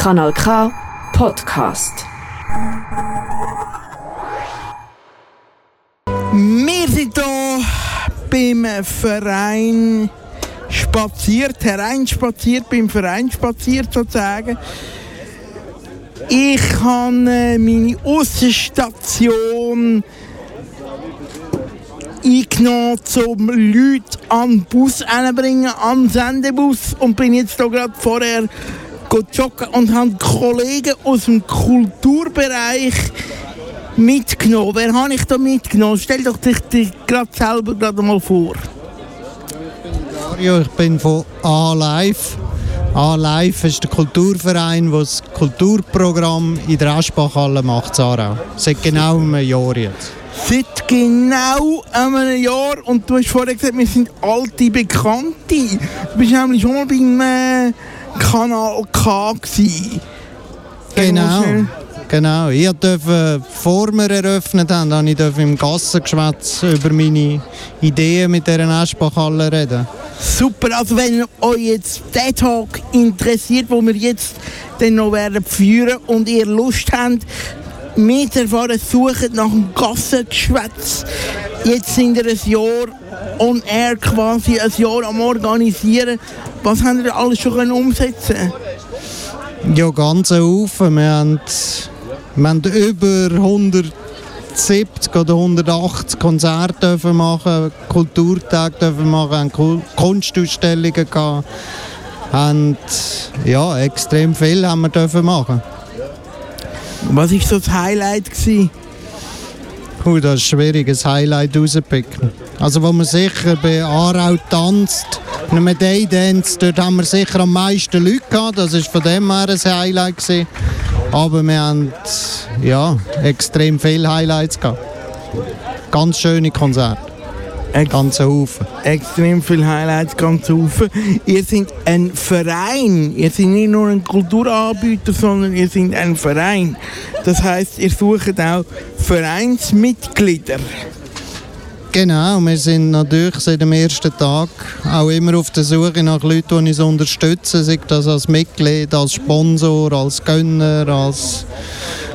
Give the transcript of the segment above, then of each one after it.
Kanal K Podcast. Wir sind hier beim Verein spaziert, hereinspaziert, beim Verein spaziert sozusagen. Ich habe äh, meine Aussenstation eingenommen, um Leute an den Bus bringen, an den Sendebus und bin jetzt hier gerade vorher joggen und habe Kollegen aus dem Kulturbereich mitgenommen. Wer habe ich da mitgenommen? Stell doch dich, dich gerade selber gerade mal vor. Mario, ich bin von A-Live. A-Live ist der Kulturverein, der das Kulturprogramm in der Aschbachhalle macht, Sarah. Seit genau einem Jahr jetzt. Seit genau einem Jahr und du hast vorher gesagt, wir sind alte Bekannte. Du bist nämlich schon mal beim äh, Kanal K gewesen. Genau. Genau, ich durfte, vor wir eröffnet haben, habe ich im Gassengeschwätz über meine Ideen mit dieser Aschbachhalle reden. Super, also wenn euch jetzt der Tag interessiert, wo wir jetzt dann noch werden führen und ihr Lust habt, zu erfahren, sucht nach dem Gassengeschwätz. Jetzt sind wir ein Jahr on air quasi, ein Jahr am Organisieren. Was habt ihr alles schon umsetzen Ja, ganz Haufen. Wir haben, wir haben über 170 oder 180 Konzerte dürfen machen, Kulturtage dürfen machen, haben Kunstausstellungen gehabt. Und ja, extrem viel haben wir dürfen machen. Was war so das Highlight? Gewesen? Uh, das ist schwierig, ein Highlight rauszupicken. Also wo man sicher bei Aarau tanzt, man Day Dance, dort haben wir sicher am meisten Leute gehabt, das war von dem her ein Highlight. Gewesen. Aber wir haben ja, extrem viele Highlights gehabt. Ganz schöne Konzerte. Ein ganzer Haufen. Extrem viele Highlights, ganz Haufen. Ihr seid ein Verein. Ihr seid nicht nur ein Kulturanbieter, sondern ihr seid ein Verein. Das heißt, ihr sucht auch Vereinsmitglieder. Genau, wir sind natürlich seit dem ersten Tag auch immer auf der Suche nach Leuten, die uns unterstützen, sei das als Mitglied, als Sponsor, als Gönner, als,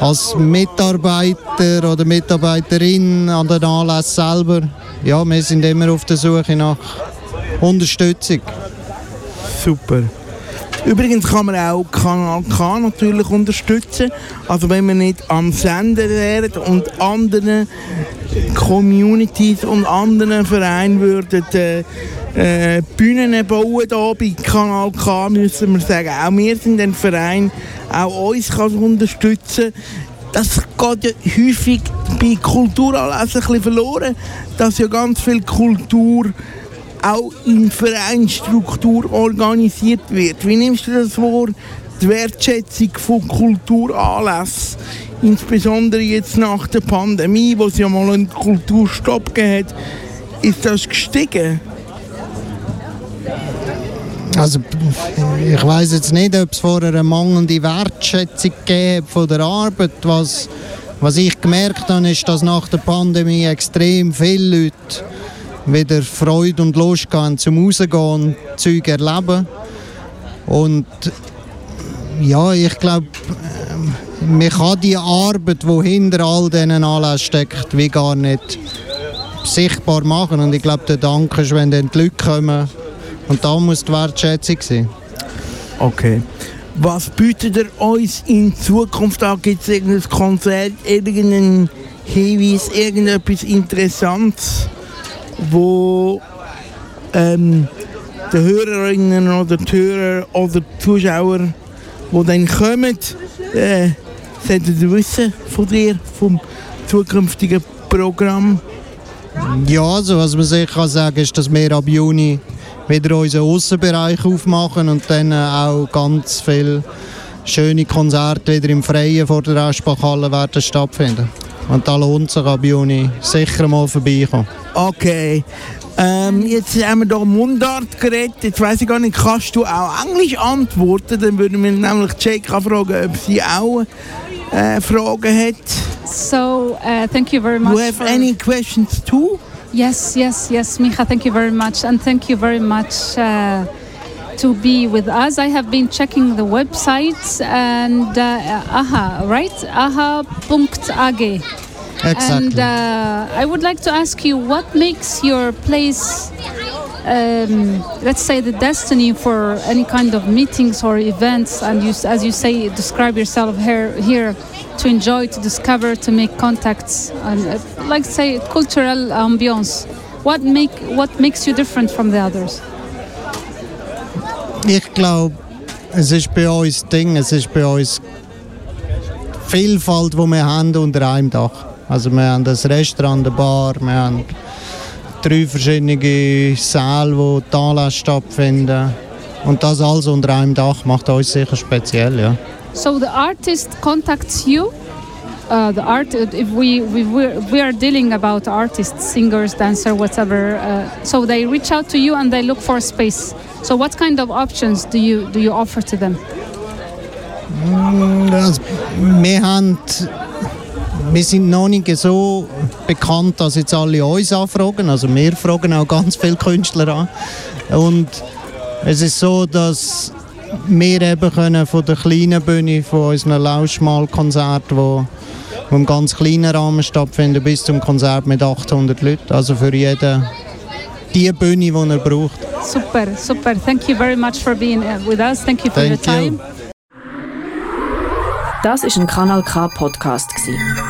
als Mitarbeiter oder Mitarbeiterin an den Anlässen selber. Ja, wir sind immer auf der Suche nach Unterstützung. Super. Übrigens kann man auch Kanal K natürlich unterstützen. Also wenn man nicht am Sender wäre und anderen Communities und anderen Vereinen würden äh, äh, Bühnen bauen hier bei Kanal K, müssen wir sagen, auch wir sind ein Verein, auch uns kann unterstützen. Das geht ja häufig bei Kulturanlässen verloren, dass ja ganz viel Kultur auch in Vereinsstruktur organisiert wird. Wie nimmst du das vor, die Wertschätzung von Kulturanlässen, insbesondere jetzt nach der Pandemie, wo es ja mal einen Kulturstopp gegeben hat, ist das gestiegen? Also ich weiß jetzt nicht, ob es vorher eine mangelnde Wertschätzung von der Arbeit. Was, was ich gemerkt habe, ist, dass nach der Pandemie extrem viele Leute wieder Freude und Lust haben zum Rausgehen und Zeug erleben. Und ja, ich glaube, man kann die Arbeit, die hinter all diesen Anlässen steckt, wie gar nicht sichtbar machen. Und ich glaube, der Dank ist, wenn dann die Leute kommen. Und da muss die Wertschätzung sein. Okay. Was bietet ihr uns in Zukunft an? Gibt es irgendein Konzert, irgendeinen Hinweis, irgendetwas Interessantes? wo ähm, die Hörerinnen oder die Hörer oder die Zuschauer, die dann kommen, äh, sollten wissen von dir, vom zukünftigen Programm? Ja, also was man sicher kann sagen ist, dass wir ab Juni wieder unseren Außenbereich aufmachen und dann auch ganz viele schöne Konzerte wieder im Freien vor der Aschbachhalle werden stattfinden. Und da lohnt sich ab Juni sicher mal vorbeikommen. Okay. Ähm, jetzt haben wir hier Mundart geredet. Jetzt weiss ich gar nicht, kannst du auch Englisch antworten? Dann würden wir nämlich Jake fragen, ob sie auch äh, Fragen hat. So, uh, thank you very much. Do you have any questions too? Yes, yes, yes, Micha, thank you very much. And thank you very much uh, to be with us. I have been checking the website and uh, AHA, right? AHA.ag. Exactly. And uh, I would like to ask you what makes your place, um, let's say, the destiny for any kind of meetings or events, and you, as you say, describe yourself here, here to enjoy, to discover, to make contacts, and uh, like say, cultural ambiance. What make what makes you different from the others? Ich glaube, es ist bei uns Ding, es ist bei uns Vielfalt, die wir haben unter einem Dach. Also wir haben das Restaurant, eine Bar, wir haben drei verschiedene Säle, wo die Anlässe stattfinden. Und das alles unter einem Dach macht uns sicher speziell, ja. So the artist contacts you. Uh, the art, if we, we we are dealing about artists, singers, dancer, whatever. Uh, so they reach out to you and they look for a space. So what kind of options do you do you offer to them? Also, wir, haben, wir sind noch nicht so bekannt, dass jetzt alle uns anfragen. Also wir fragen auch ganz viele Künstler an. Und es ist so, dass wir eben können von der kleinen Bühne, von unseren Lauschmalkonzerten, wo, wo im ganz kleinen Rahmen stattfinden, bis zum Konzert mit 800 Leuten. Also für jeden die Bühne, die er braucht. Super, super. Thank you very much for being uh, with us. Thank you for Thank your time. you. Das ist ein Kanal K Podcast gsi.